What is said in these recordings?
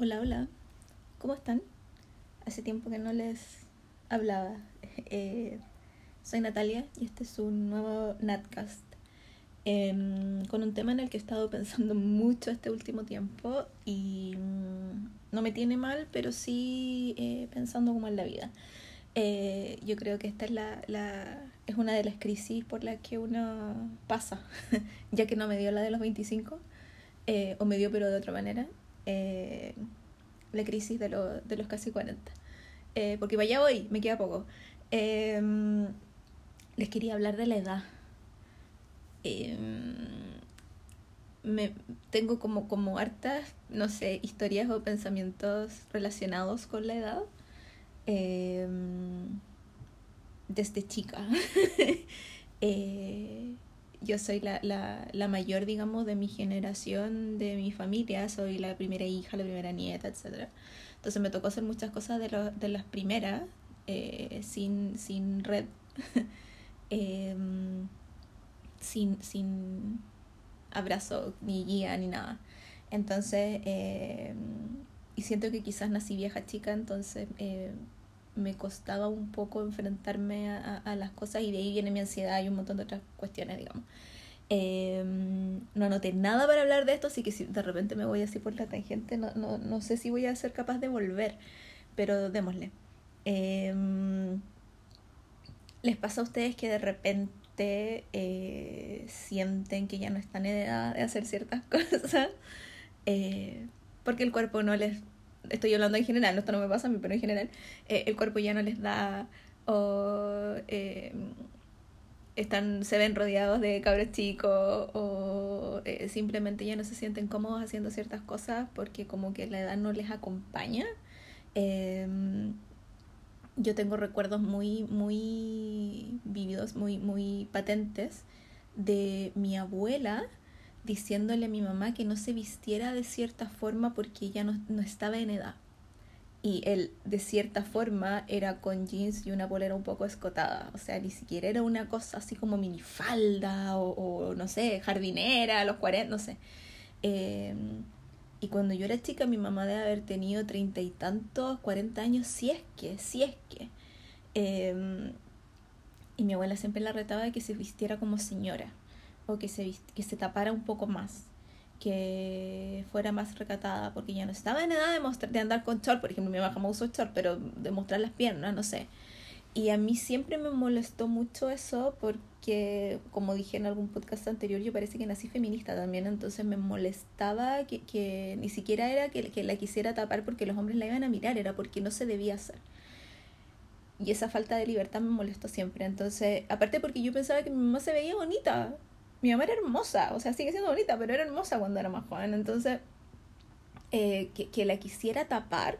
Hola, hola. ¿Cómo están? Hace tiempo que no les hablaba. Eh, soy Natalia y este es un nuevo Natcast. Em, con un tema en el que he estado pensando mucho este último tiempo y mm, no me tiene mal, pero sí eh, pensando como en la vida. Eh, yo creo que esta es, la, una de las crisis por las que uno pasa, ya que no me dio la de los 25, o me dio pero de otra manera eh, la crisis de, lo, de, los casi 40. Eh, porque vaya hoy, me queda poco. Em, les quería hablar de la edad. Me, tengo como, como hartas, no sé, historias o pensamientos relacionados con la edad. Desde chica. yo soy la, la, la, mayor, digamos, de mi generación, de mi familia, soy la primera hija, la primera nieta, etc. Entonces me tocó hacer muchas cosas de, lo, de las primeras, eh, sin, sin red, eh, sin, sin abrazo, ni guía, ni nada. Entonces, eh, y siento que quizás nací vieja chica, entonces eh, me costaba un poco enfrentarme a, las cosas y de ahí viene mi ansiedad y un montón de otras cuestiones, digamos. Eh, no anoté nada para hablar de esto, así que si de repente me voy así por la tangente, no, no, no sé si voy a ser capaz de volver, pero démosle. Eh, ¿Les pasa a ustedes que de repente eh, sienten que ya no están en edad de hacer ciertas cosas? Eh, porque el cuerpo no les estoy hablando en general, esto no me pasa a mí, pero en general, eh, el cuerpo ya no les da o eh, están, se ven rodeados de cabros chicos o eh, simplemente ya no se sienten cómodos haciendo ciertas cosas porque como que la edad no les acompaña. Em, yo tengo recuerdos muy, muy vividos, muy, muy patentes de mi abuela diciéndole a mi mamá que no se vistiera de cierta forma porque ella no, no estaba en edad. Y él, de cierta forma, era con jeans y una polera un poco escotada. O sea, ni siquiera era una cosa así como minifalda o, o no sé, jardinera los 40, no sé. Eh, y cuando yo era chica, mi mamá debe haber tenido treinta y tantos, cuarenta años, si es que, si es que. Eh, y mi abuela siempre la retaba de que se vistiera como señora o que se, que se tapara un poco más, que fuera más recatada, porque ya no estaba en edad de, mostrar, de andar con short, por ejemplo, mi mamá jamás usó short, pero de mostrar las piernas, no sé. Y a mí siempre me molestó mucho eso porque, como dije en algún podcast anterior, yo parece que nací feminista también, entonces me molestaba que, que ni siquiera era que, que la quisiera tapar porque los hombres la iban a mirar, era porque no se debía hacer. Y esa falta de libertad me molestó siempre. Entonces, aparte porque yo pensaba que mi mamá se veía bonita, mi mamá era hermosa, o sea, sigue siendo bonita, pero era hermosa cuando era más joven. Entonces, eh, que, que, la quisiera tapar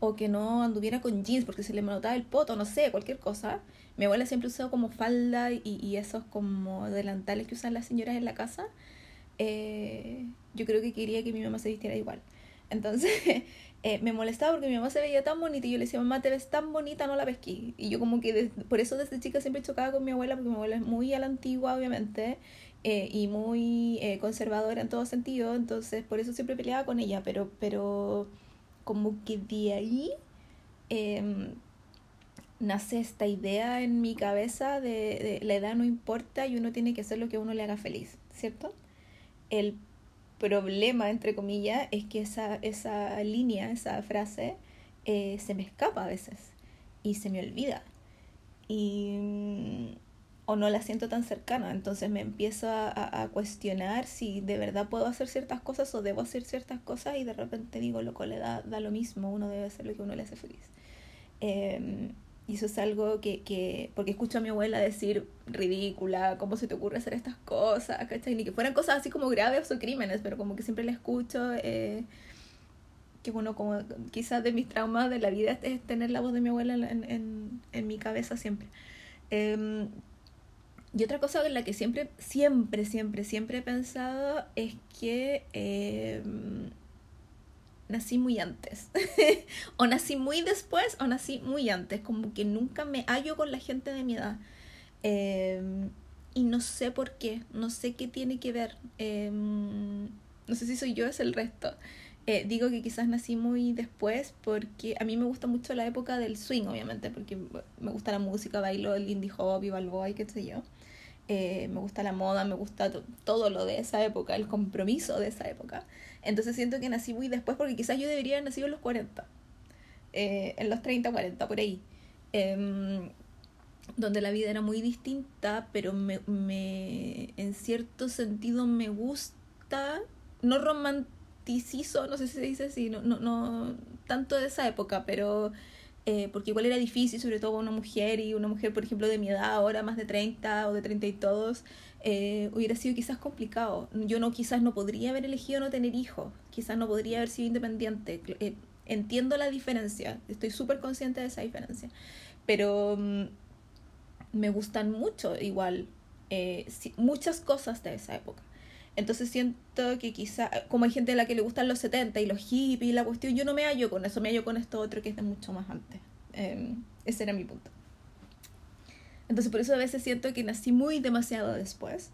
o que no anduviera con jeans porque se le notaba el poto, no sé, cualquier cosa. Mi abuela siempre usaba como falda y, y esos como delantales que usan las señoras en la casa. Eh, yo creo que quería que mi mamá se vistiera igual. Entonces, eh, me molestaba porque mi mamá se veía tan bonita y yo le decía, mamá, te ves tan bonita, no la pesquí. Y yo como que por eso desde chica siempre chocaba con mi abuela, porque mi abuela es muy a la antigua, obviamente, eh, y muy eh, conservadora en todo sentido, entonces por eso siempre peleaba con ella, pero, pero como que de ahí eh, nace esta idea en mi cabeza de, de la edad no importa y uno tiene que hacer lo que a uno le haga feliz, ¿cierto? El problema, entre comillas, es que esa, esa línea, esa frase, eh, se me escapa a veces y se me olvida. Y, o no la siento tan cercana, entonces me empiezo a, a, cuestionar si de verdad puedo hacer ciertas cosas o debo hacer ciertas cosas y de repente digo, loco, le da, da lo mismo, uno debe hacer lo que uno le hace feliz. Eh, y eso es algo que, que, porque escucho a mi abuela decir ridícula, ¿cómo se te ocurre hacer estas cosas? ¿cachai? Ni que fueran cosas así como graves o crímenes, pero como que siempre la escucho. Eh, que bueno, como quizás de mis traumas de la vida es tener la voz de mi abuela en, en, en mi cabeza siempre. Eh, y otra cosa en la que siempre, siempre, siempre, siempre he pensado es que eh, nací muy antes. o nací muy después o nací muy antes. Como que nunca me hallo con la gente de mi edad. Eh, y no sé por qué, no sé qué tiene que ver. Eh, no sé si soy yo, es el resto. Eh, digo que quizás nací muy después porque a mí me gusta mucho la época del swing, obviamente, porque me gusta la música, bailo el indie hop y balboa y qué sé yo. Eh, me gusta la moda, me gusta todo lo de esa época, el compromiso de esa época. Entonces siento que nací muy después porque quizás yo debería haber nacido en los 40, eh, en los 30, 40, por ahí. Em, donde la vida era muy distinta, pero me, me en cierto sentido me gusta, no romántico no sé si se dice así, no, no, no tanto de esa época, pero eh, porque igual era difícil, sobre todo una mujer y una mujer, por ejemplo, de mi edad, ahora más de 30 o de 30 y todos, eh, hubiera sido quizás complicado. Yo no quizás no podría haber elegido no tener hijos, quizás no podría haber sido independiente. Eh, entiendo la diferencia, estoy súper consciente de esa diferencia, pero mm, me gustan mucho igual muchas cosas de esa época. Entonces siento que quizá, como hay gente a la que le gustan los 70 y los hippies y la cuestión, yo no me hallo con eso, me hallo con esto otro que es de mucho más antes. Em, ese era mi punto. Entonces por eso a veces siento que nací muy demasiado después,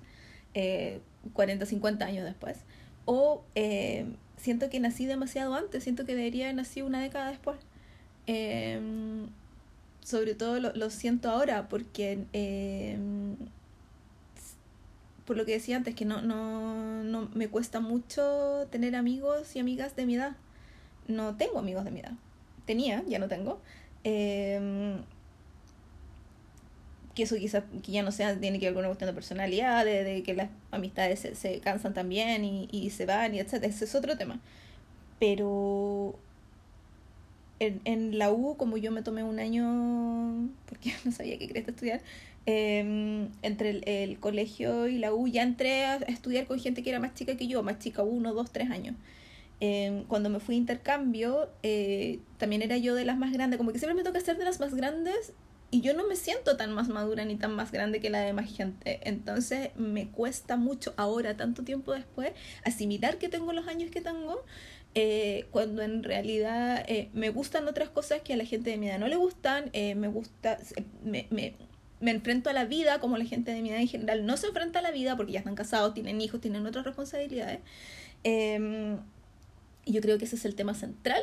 40, eh, 50 años después, o em, siento que nací demasiado antes, siento que debería haber nacido una década después. Em, sobre todo lo, lo, siento ahora porque por lo que decía antes, que no, no, no me cuesta mucho tener amigos y amigas de mi edad. No tengo amigos de mi edad. Tenía, ya no tengo. Em, que eso quizás que ya no sea, tiene que ver con una cuestión de personalidad, de, que las amistades se, se cansan también y, y, se van y etc. Ese es otro tema. Pero en, en la U, como yo me tomé un año, porque no sabía qué quería estudiar, Em, entre el, colegio y la U, ya entré a estudiar con gente que era más chica que yo, más chica, uno, dos, tres años. Em, cuando me fui a intercambio, eh, también era yo de las más grandes, como que siempre me toca ser de las más grandes y yo no me siento tan más madura ni tan más grande que la de más gente. Entonces me cuesta mucho ahora, tanto tiempo después, asimilar que tengo los años que tengo. Eh, cuando en realidad eh, me gustan otras cosas que a la gente de mi edad no le gustan, me gusta, me enfrento a la vida como la gente de mi edad en general no se enfrenta a la vida porque ya están casados, tienen hijos, tienen otras responsabilidades. Em, y yo creo que ese es el tema central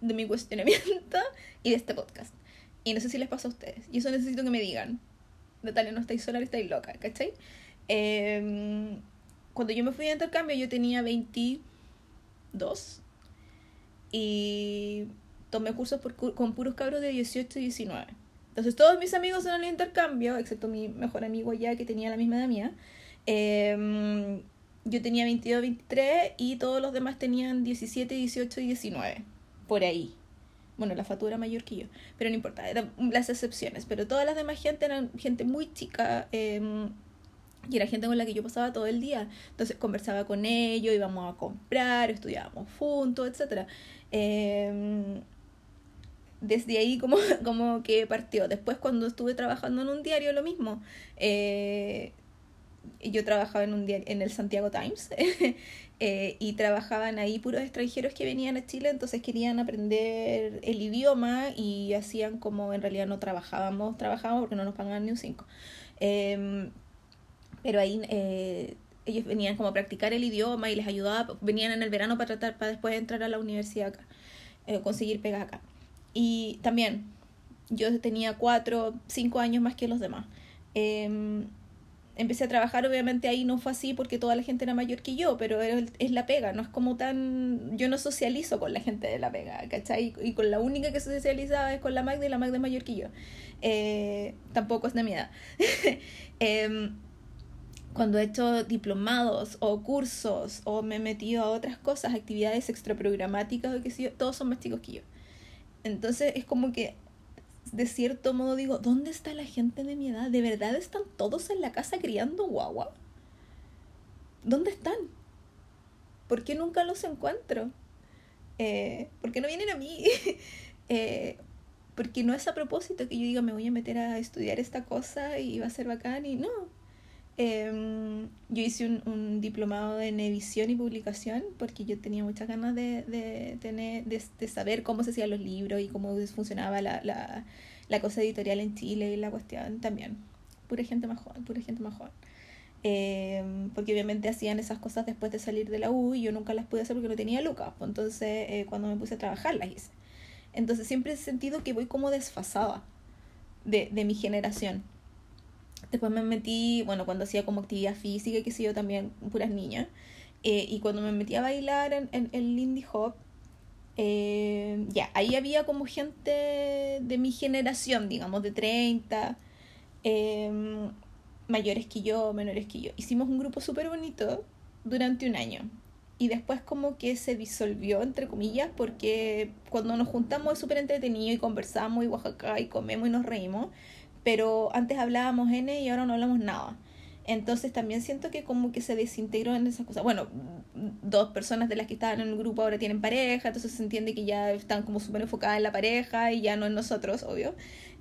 de mi cuestionamiento y de este podcast. Y no sé si les pasa a ustedes. Y eso necesito que me digan. Natalia, no estáis sola, estáis loca, ¿cachai? Em, cuando yo me fui de intercambio yo tenía 22 y tomé cursos con puros cabros de 18 y 19. Entonces todos mis amigos en el intercambio, excepto mi mejor amigo allá que tenía la misma edad mía, em, yo tenía 22, 23 y todos los demás tenían 17, 18 y 19, por ahí. Bueno, la factura mayor que yo, pero no importa, eran las excepciones, pero todas las demás gente eran gente muy chica. Em, y era gente con la que yo pasaba todo el día. Entonces conversaba con ellos, íbamos a comprar, estudiábamos juntos, etc desde ahí como, como que partió. Después cuando estuve trabajando en un diario lo mismo. Eh, yo trabajaba en un diario, en el Santiago Times eh, y trabajaban ahí puros extranjeros que venían a Chile, entonces querían aprender el idioma y hacían como en realidad no trabajábamos, trabajábamos porque no nos pagaban ni un 5. Em, pero ahí eh, ellos venían como a practicar el idioma y les ayudaba, venían en el verano para tratar, para después entrar a la universidad acá, conseguir pegas acá. Y también, yo tenía cuatro, cinco años más que los demás. Em, empecé a trabajar, obviamente ahí no fue así porque toda la gente era mayor que yo, pero es la pega, no es como tan... Yo no socializo con la gente de la pega, ¿cachai? Y con la única que socializaba es con la Magda y la Magda es mayor que yo. Eh, tampoco es de mi edad. Em, cuando he hecho diplomados o cursos o me he metido a otras cosas, actividades extraprogramáticas o qué sé yo, todos son más chicos que yo. Entonces es como que, de cierto modo digo, ¿dónde está la gente de mi edad? ¿De verdad están todos en la casa criando guagua? ¿Dónde están? ¿Por qué nunca los encuentro? Eh, ¿Por qué no vienen a mí? eh, porque no es a propósito que yo diga me voy a meter a estudiar esta cosa y va a ser bacán y no, Em, yo hice un, diplomado en edición y publicación porque yo tenía muchas ganas de, de tener, de, saber cómo se hacían los libros y cómo funcionaba la, la, la, cosa editorial en Chile y la cuestión también. Pura gente más joven, pura gente más joven. Em, porque obviamente hacían esas cosas después de salir de la U y yo nunca las pude hacer porque no tenía lucas. Pues entonces, eh, cuando me puse a trabajar, las hice. Entonces, siempre he sentido que voy como desfasada de, de mi generación. Después me metí, bueno, cuando hacía como actividad física, que sé yo, también puras niñas. Eh, y cuando me metí a bailar en, en, Lindy Hop, eh, ya, ahí había como gente de mi generación, digamos, de 30, eh, mayores que yo, menores que yo. Hicimos un grupo súper bonito durante un año. Y después como que se disolvió, entre comillas, porque cuando nos juntamos es súper entretenido y conversamos y Oaxaca y comemos y nos reímos. Pero antes hablábamos N y ahora no hablamos nada. Entonces también siento que como que se desintegró en esas cosas. Bueno, dos personas de las que estaban en el grupo ahora tienen pareja, entonces se entiende que ya están como súper enfocadas en la pareja y ya no en nosotros, obvio.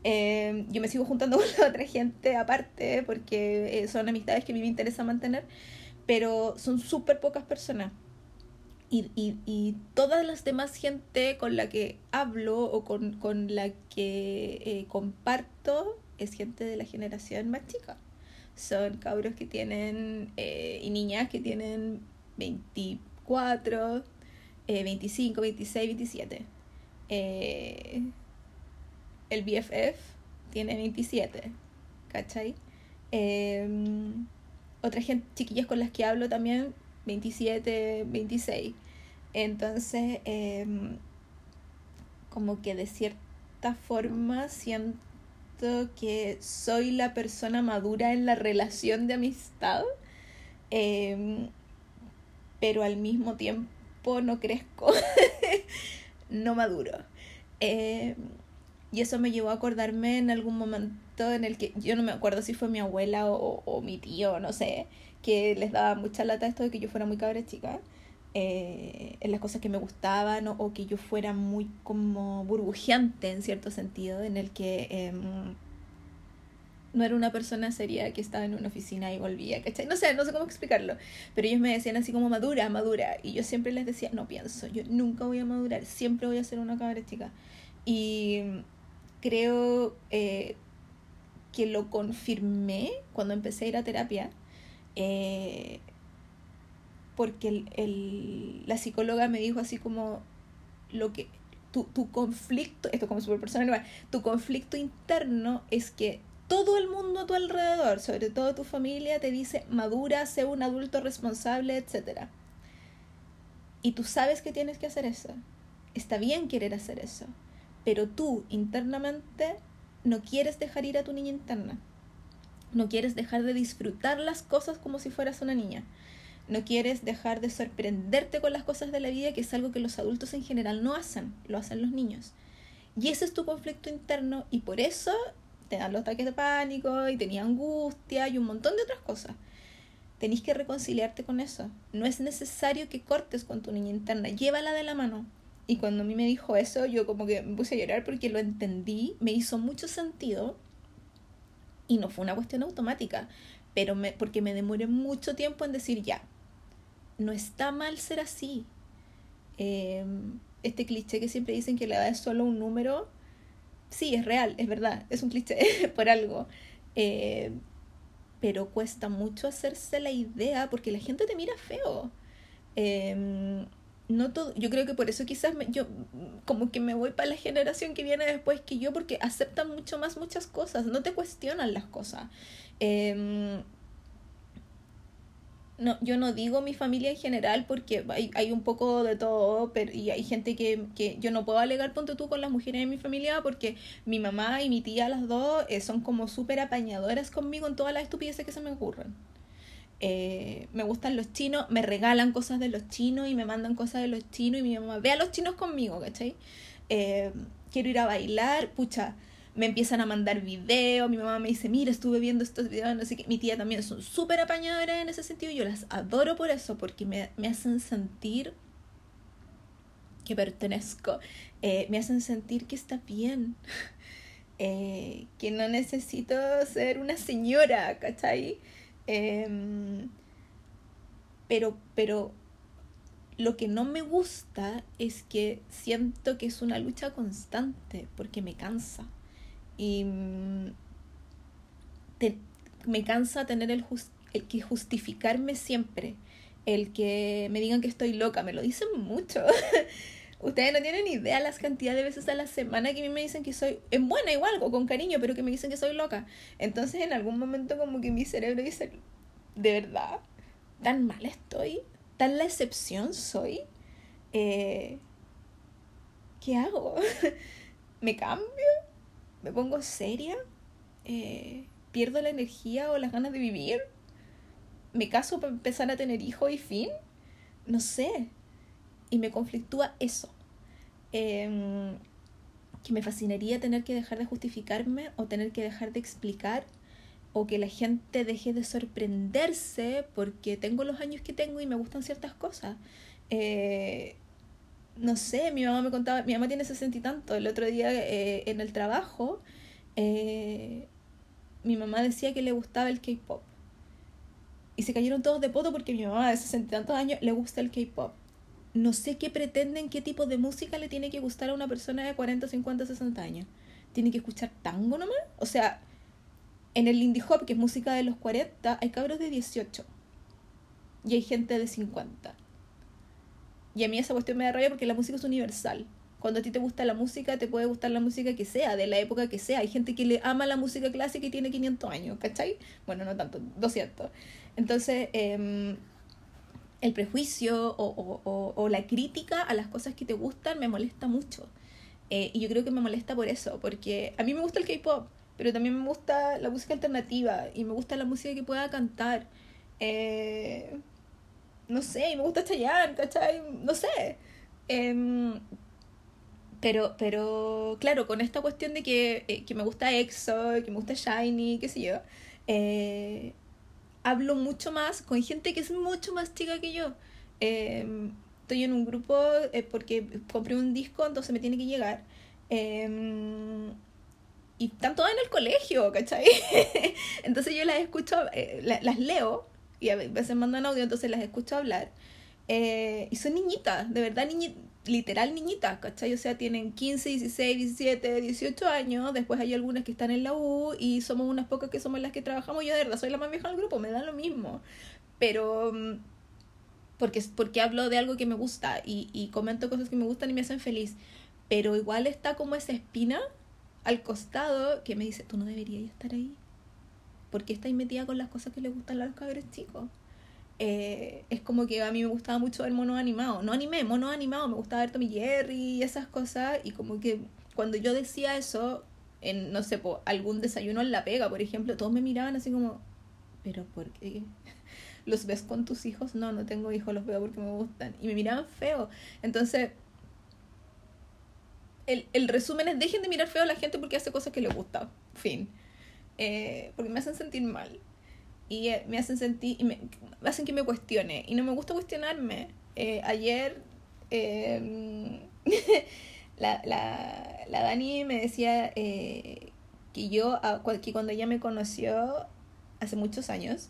Eh, yo me sigo juntando con la otra gente aparte porque eh, son amistades que a mí me interesa mantener, pero son súper pocas personas. Y, y, y, todas las demás gente con la que hablo o con, con la que eh, comparto es gente de la generación más chica son cabros que tienen eh, y niñas que tienen 24, eh, 25, 26, 27. Eh, el BFF tiene 27, ¿cachai? Em, otra gente, chiquillas con las que hablo también, 27, 26. Entonces, em, como que de cierta forma siento que soy la persona madura en la relación de amistad, em, pero al mismo tiempo no crezco, no maduro. Em, y eso me llevó a acordarme en algún momento en el que yo no me acuerdo si fue mi abuela o, o mi tío, no sé, que les daba mucha lata esto de que yo fuera muy cabra chica. Eh, en las cosas que me gustaban o, que yo fuera muy como burbujeante en cierto sentido, en el que em, no era una persona seria que estaba en una oficina y volvía, ¿cachai? No sé, no sé cómo explicarlo, pero ellos me decían así como madura, madura, y yo siempre les decía, no pienso, yo nunca voy a madurar, siempre voy a ser una cabra chica. Y creo eh, que lo confirmé cuando empecé a ir a terapia. Eh, porque el, el, la psicóloga me dijo así como lo que tu, tu conflicto, esto como super personal, tu conflicto interno es que todo el mundo a tu alrededor, sobre todo tu familia, te dice madura, sé un adulto responsable, etc. Y tú sabes que tienes que hacer eso. Está bien querer hacer eso, pero tú internamente no quieres dejar ir a tu niña interna. No quieres dejar de disfrutar las cosas como si fueras una niña no quieres dejar de sorprenderte con las cosas de la vida, que es algo que los adultos en general no hacen, lo hacen los niños. Y ese es tu conflicto interno y por eso te dan los ataques de pánico y tenía angustia y un montón de otras cosas. Tenéis que reconciliarte con eso. No es necesario que cortes con tu niña interna, llévala de la mano. Y cuando a mí me dijo eso, yo como que me puse a llorar porque lo entendí, me hizo mucho sentido y no fue una cuestión automática, pero me, porque me demoré mucho tiempo en decir ya, no está mal ser así. Em, este cliché que siempre dicen que la edad es solo un número, sí, es real, es verdad, es un cliché por algo. Em, pero cuesta mucho hacerse la idea porque la gente te mira feo. Em, no todo, yo creo que por eso quizás yo como que me voy para la generación que viene después que yo porque aceptan mucho más muchas cosas, no te cuestionan las cosas no, yo no digo mi familia en general porque hay, hay un poco de todo pero, y hay gente que, que yo no puedo alegar punto tú con las mujeres de mi familia porque mi mamá y mi tía las dos eh, son como súper apañadoras conmigo en todas las estupideces que se me ocurren. Eh, me gustan los chinos, me regalan cosas de los chinos y me mandan cosas de los chinos y mi mamá ve a los chinos conmigo, ¿cachai? Eh, quiero ir a bailar, pucha, me empiezan a mandar videos, mi mamá me dice, mira, estuve viendo estos videos, no sé qué. Mi tía también son súper apañadoras en ese sentido, yo las adoro por eso, porque me, me hacen sentir que pertenezco, eh, me hacen sentir que está bien, eh, que no necesito ser una señora, ¿cachai? Eh, pero, pero lo que no me gusta es que siento que es una lucha constante, porque me cansa. Y mm, me cansa tener el, que justificarme siempre, el que me digan que estoy loca, me lo dicen mucho. Ustedes no tienen idea las cantidades de veces a la semana que a mí me dicen que soy, en buena igual, o con cariño, pero que me dicen que soy loca. Entonces en algún momento como que mi cerebro dice, ¿de verdad? ¿Tan mal estoy? ¿Tan la excepción soy? Eh, ¿Qué hago? ¿Me cambio? ¿Me pongo seria? Eh, ¿Pierdo la energía o las ganas de vivir? ¿Me caso para empezar a tener hijos y fin? No sé. Y me conflictúa eso. Em, que me fascinaría tener que dejar de justificarme o tener que dejar de explicar o que la gente deje de sorprenderse porque tengo los años que tengo y me gustan ciertas cosas. Eh, no sé, mi mamá me contaba, mi mamá tiene sesenta y tanto, el otro día eh, en el trabajo, eh, mi mamá decía que le gustaba el K-Pop. Y se cayeron todos de poto porque mi mamá de sesenta y tantos años le gusta el K-pop. No sé qué pretenden, qué tipo de música le tiene que gustar a una persona de 40, 50, 60 años. ¿Tiene que escuchar tango nomás? O sea, en el indie hop, que es música de los 40, hay cabros de 18. Y hay gente de 50. Y a mí esa cuestión me da rabia porque la música es universal. Cuando a ti te gusta la música, te puede gustar la música que sea, de la época que sea. Hay gente que le ama la música clásica y tiene 500 años, ¿cachai? Bueno, no tanto, 200. Entonces, em, el prejuicio o, la crítica a las cosas que te gustan me molesta mucho. Eh, y yo creo que me molesta por eso, porque a mí me gusta el K-pop, pero también me gusta la música alternativa y me gusta la música que pueda cantar. Eh, no sé, y me gusta Chayanne, ¿cachai? No sé. Em, pero, pero, claro, con esta cuestión de que, eh, que me gusta EXO, que me gusta Shiny, qué sé yo, eh, hablo mucho más con gente que es mucho más chica que yo. Em, estoy en un grupo eh, porque compré un disco, entonces me tiene que llegar. Em, y están todas en el colegio, ¿cachai? entonces yo las escucho, las leo y a veces mandan audio, entonces las escucho hablar. Eh, y son niñitas, de verdad, niñitas literal niñitas, ¿cachai? O sea, tienen 15, 16, 17, 18 años, después hay algunas que están en la U y somos unas pocas que somos las que trabajamos. Yo de verdad soy la más vieja del grupo, me da lo mismo. Pero mm, porque, porque hablo de algo que me gusta y, y comento cosas que me gustan y me hacen feliz. Pero igual está como esa espina al costado que me dice, tú no deberías estar ahí. Porque estás metida con las cosas que le gustan a los cabros chicos. Eh, es como que a mí me gustaba mucho ver monos animados. No anime, monos animados. Me gustaba ver Tommy Jerry y esas cosas. Y como que cuando yo decía eso, en, no sé, po, algún desayuno en la pega, por ejemplo, todos me miraban así como, ¿pero por qué? ¿Los ves con tus hijos? No, no tengo hijos, los veo porque me gustan. Y me miraban feo. Entonces, el, el resumen es, dejen de mirar feo a la gente porque hace cosas que les gusta. Fin. Eh, porque me hacen sentir mal y eh, me hacen sentir, y me, hacen que me cuestione. Y no me gusta cuestionarme. Eh, ayer em, la, la, la, Dani me decía eh, que yo, que cuando ella me conoció hace muchos años,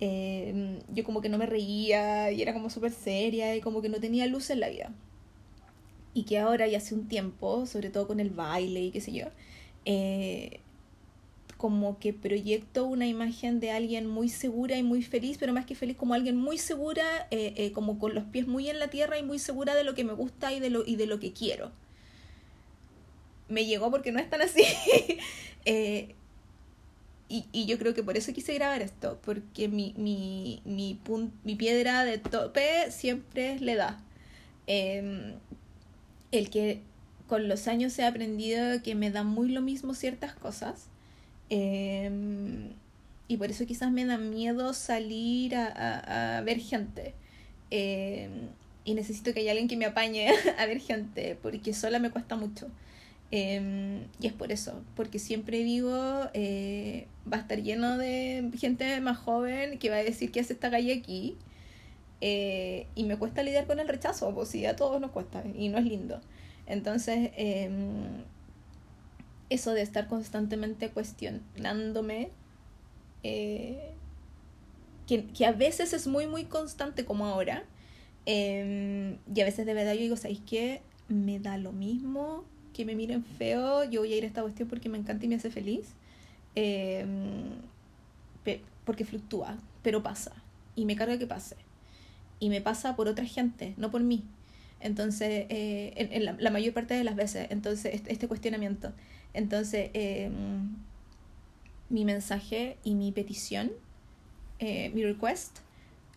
em, yo como que no me reía y era como súper seria y como que no tenía luz en la vida. Y que ahora y hace un tiempo, sobre todo con el baile y qué sé yo, eh, como que proyecto una imagen de alguien muy segura y muy feliz, pero más que feliz, como alguien muy segura, eh, eh, como con los pies muy en la tierra y muy segura de lo que me gusta y de lo, y de lo que quiero. Me llegó porque no es tan así. Eh, y, y, yo creo que por eso quise grabar esto, porque mi, mi, mi, mi piedra de tope siempre es la edad. Em, el que con los años he aprendido que me dan muy lo mismo ciertas cosas Em, y por eso quizás me da miedo salir a, a, ver gente. Em, y necesito que haya alguien que me apañe a ver gente, porque sola me cuesta mucho. Em, y es por eso, porque siempre digo, eh, va a estar lleno de gente más joven que va a decir que hace esta calle aquí. Eh, y me cuesta lidiar con el rechazo, pues sí, a todos nos cuesta y no es lindo. Entonces, eso de estar constantemente cuestionándome, eh, que, a veces es muy, muy constante como ahora, em, y a veces de verdad yo digo, ¿sabéis qué? Me da lo mismo que me miren feo, yo voy a ir a esta cuestión porque me encanta y me hace feliz, em, porque fluctúa, pero pasa. Y me carga que pase. Y me pasa por otra gente, no por mí. Entonces, eh, en, la, mayor parte de las veces, entonces, este, este cuestionamiento. Entonces, em, mi mensaje y mi petición, eh, mi request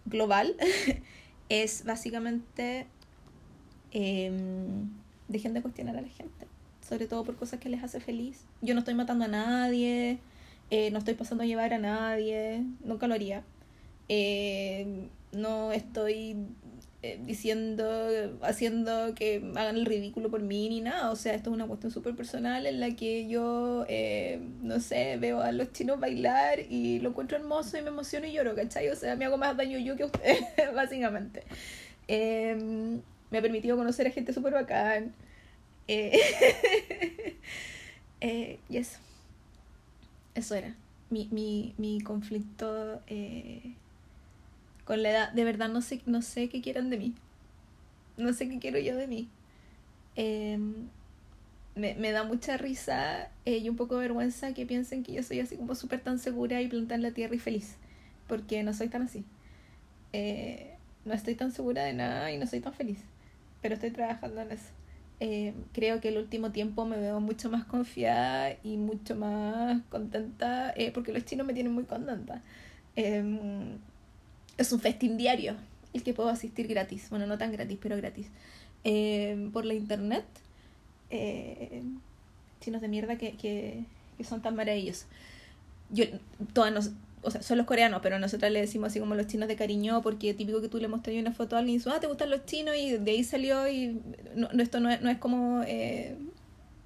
global, es básicamente em, dejen de cuestionar a la gente, sobre todo por cosas que les hace feliz. Yo no estoy matando a nadie, eh, no estoy pasando a llevar a nadie, nunca lo haría. Eh, no estoy eh, diciendo, haciendo que hagan el ridículo por mí ni nada. O sea, esto es una cuestión súper personal en la que yo, no sé, veo a los chinos bailar y lo encuentro hermoso y me emociono y lloro, ¿cachai? O sea, me hago más daño yo que usted, básicamente. Em, me ha permitido conocer a gente súper bacán. y eso. Eso era. Mi, mi, mi conflicto eh, con la edad. De verdad no sé, no sé qué quieran de mí. No sé qué quiero yo de mí. Em, me, me, da mucha risa eh, y un poco vergüenza que piensen que yo soy así como súper tan segura y plantada en la tierra y feliz. Porque no soy tan así. Eh, no estoy tan segura de nada y no soy tan feliz. Pero estoy trabajando en eso. Eh, creo que el último tiempo me veo mucho más confiada y mucho más contenta porque los chinos me tienen muy contenta. Em, es un festín diario el que puedo asistir gratis, bueno, no tan gratis, pero gratis, em, por la internet. Eh, chinos de mierda que, que, que son tan maravillosos. Yo, todas nos, o sea, son los coreanos, pero nosotros le decimos así como los chinos de cariño, porque es típico que tú le mostrarías una foto a alguien y dices, ah, ¿te gustan los chinos? Y de ahí salió y no, esto no es, no es como eh,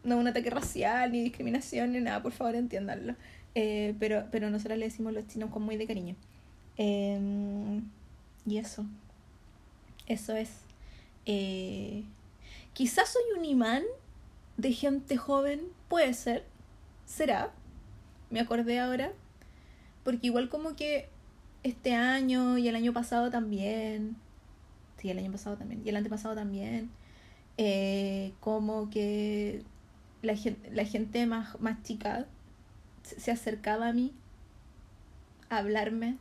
no un ataque racial ni discriminación ni nada, por favor entiéndanlo. Eh, pero, pero nosotros le decimos los chinos con muy de cariño. Em, y eso, eso es. Eh, quizás soy un imán de gente joven, puede ser, será, me acordé ahora porque igual como que este año y el año pasado también, sí, el año pasado también, y el antepasado también, eh, como que la gente, la gente más, más chica se acercaba a mí a hablarme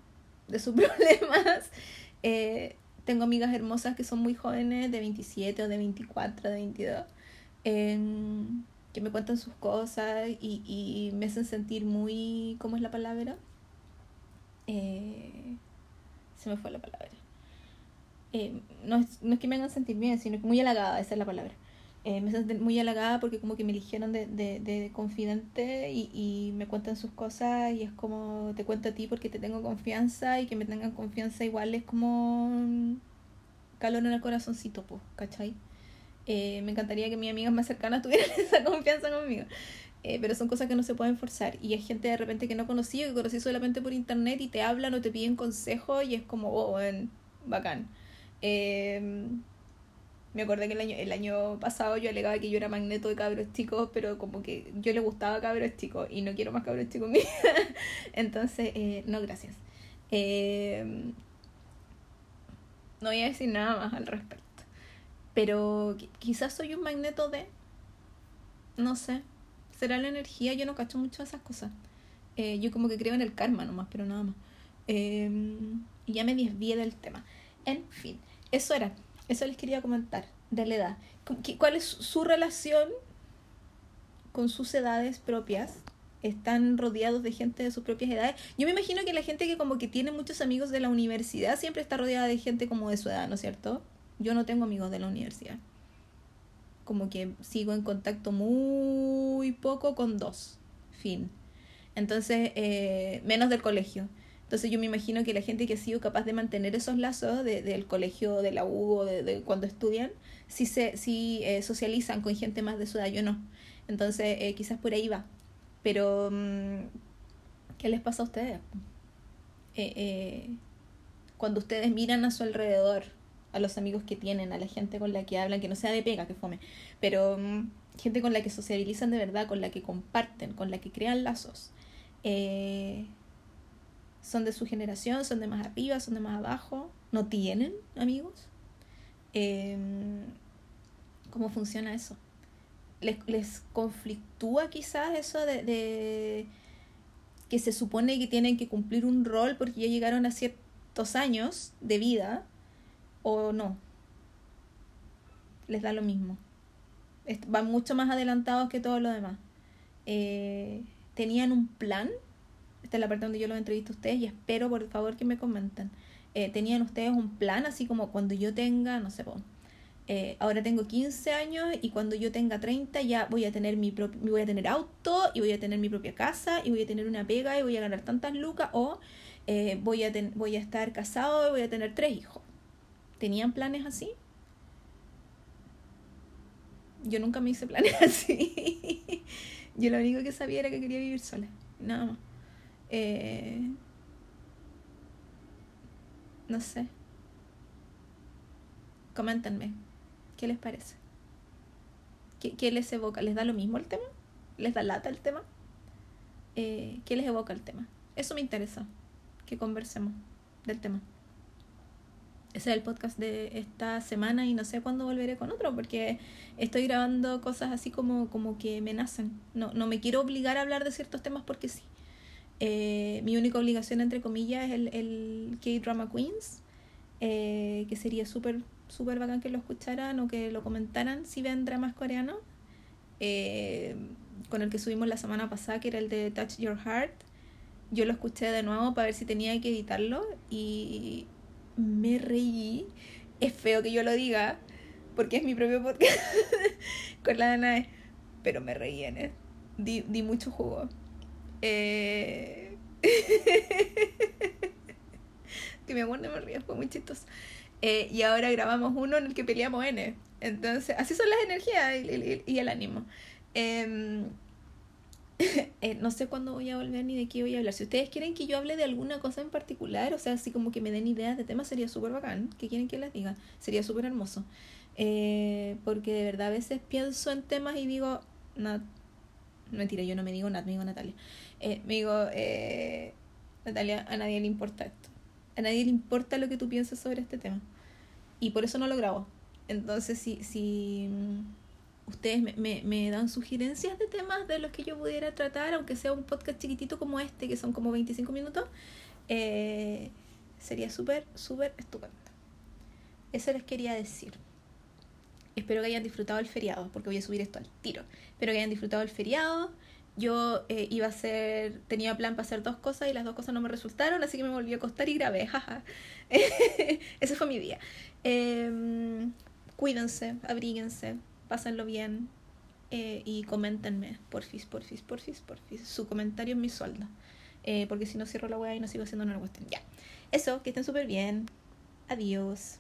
de sus problemas. Eh, tengo amigas hermosas que son muy jóvenes, de 27 o de 24, de 22, que me cuentan sus cosas y, y me hacen sentir muy, ¿cómo es la palabra? Eh, se me fue la palabra. Eh, no, es, no es que me hagan sentir bien, sino que muy halagada, esa es la palabra. Eh, me siento muy halagada porque como que me eligieron de, de, de confidente y, me cuentan sus cosas y es como te cuento a ti porque te tengo confianza y que me tengan confianza igual es como calor en el corazoncito, pues, ¿cachai? me encantaría que mis amigas más cercanas tuvieran esa confianza conmigo. Eh, pero son cosas que no se pueden forzar. Y hay gente de repente que no conocí, que conocí solamente por internet y te hablan o te piden consejo y es como, oh, bacán. Em, me acordé que el año, el año pasado yo alegaba que yo era magneto de cabros chicos, pero como que yo le gustaba cabros chicos y no quiero más cabros chicos. Entonces, eh, no, gracias. Em, no voy a decir nada más al respecto. Pero quizás soy un magneto de... No sé, será la energía, yo no cacho mucho esas cosas. Eh, yo como que creo en el karma nomás, pero nada más. Y ya me desvié del tema. En fin, eso era, eso les quería comentar de la edad. ¿Cuál es su relación con sus edades propias? Están rodeados de gente de sus propias edades. Yo me imagino que la gente que como que tiene muchos amigos de la universidad siempre está rodeada de gente como de su edad, ¿no es cierto? Yo no tengo amigos de la universidad como que sigo en contacto muy poco con dos, fin. Entonces, eh, menos del colegio. Entonces yo me imagino que la gente que ha sido capaz de mantener esos lazos de, del colegio, de la U o de, cuando estudian, sí, se, sí eh, socializan con gente más de su edad, yo no. Entonces eh, quizás por ahí va. Pero, mm, ¿qué les pasa a ustedes? cuando ustedes miran a su alrededor, a los amigos que tienen, a la gente con la que hablan, que no sea de pega, que fome, pero mm, gente con la que sociabilizan de verdad, con la que comparten, con la que crean lazos. Eh, son de su generación, son de más arriba, son de más abajo, no tienen amigos. Em, ¿Cómo funciona eso? ¿Les, ¿Les, conflictúa quizás eso de, de que se supone que tienen que cumplir un rol porque ya llegaron a ciertos años de vida o no. Les da lo mismo. Van mucho más adelantados que todo lo demás. Eh, tenían un plan. Esta es la parte donde yo los entrevisto a ustedes y espero por favor que me comenten. Eh, tenían ustedes un plan así como cuando yo tenga, no sé, eh, ahora tengo 15 años y cuando yo tenga 30 ya voy a tener mi voy a tener auto y voy a tener mi propia casa y voy a tener una pega y voy a ganar tantas lucas o eh, voy, a voy a estar casado y voy a tener tres hijos. ¿Tenían planes así? Yo nunca me hice planes así. yo lo único que sabía era que quería vivir sola. Nada más. Eh, no sé. Coméntenme. ¿Qué les parece? ¿Qué, les evoca? ¿Les da lo mismo el tema? ¿Les da lata el tema? Eh, ¿Qué les evoca el tema? Eso me interesa. Que conversemos del tema. Ese es el podcast de esta semana y no sé cuándo volveré con otro porque estoy grabando cosas así como, como que me nacen. No, no me quiero obligar a hablar de ciertos temas porque sí. Eh, mi única obligación, entre comillas, es el, el K-Drama Queens, eh, que sería súper súper bacán que lo escucharan o que lo comentaran si ven dramas coreanos. Eh, con el que subimos la semana pasada, que era el de Touch Your Heart. Yo lo escuché de nuevo para ver si tenía que editarlo y me reí. Es feo que yo lo diga, porque es mi propio podcast con la Dana, pero me reí en él. Di, di mucho jugo. Eh... que me acuerdo me río, fue muy chistoso. Eh, y ahora grabamos uno en el que peleamos N. Entonces, así son las energías y, el ánimo. Em, eh, no sé cuándo voy a volver ni de qué voy a hablar. Si ustedes quieren que yo hable de alguna cosa en particular, o sea, así como que me den ideas de temas, sería súper bacán. ¿Qué quieren que les diga? Sería súper hermoso. Eh, porque de verdad a veces pienso en temas y digo, no, mentira, yo no me digo nada, me digo Natalia. Me digo, Natalia, a nadie le importa esto a nadie le importa lo que tú piensas sobre este tema. Y por eso no lo grabo. Entonces, si, si mm, ustedes me, me, me, dan sugerencias de temas de los que yo pudiera tratar, aunque sea un podcast chiquitito como este, que son como 25 minutos, eh, sería súper, súper estupendo. Eso les quería decir. Espero que hayan disfrutado el feriado, porque voy a subir esto al tiro. Espero que hayan disfrutado el feriado yo eh, iba a hacer, tenía plan para hacer dos cosas y las dos cosas no me resultaron, así que me volví a acostar y grabé, jaja. Ese fue mi día. Eh, cuídense, abríguense, pásenlo bien eh, y coméntenme, porfis, porfis, porfis, porfis. Su comentario es mi sueldo. Eh, porque si no cierro la web y no sigo haciendo una cuestión. Ya. Eso, que estén súper bien. Adiós.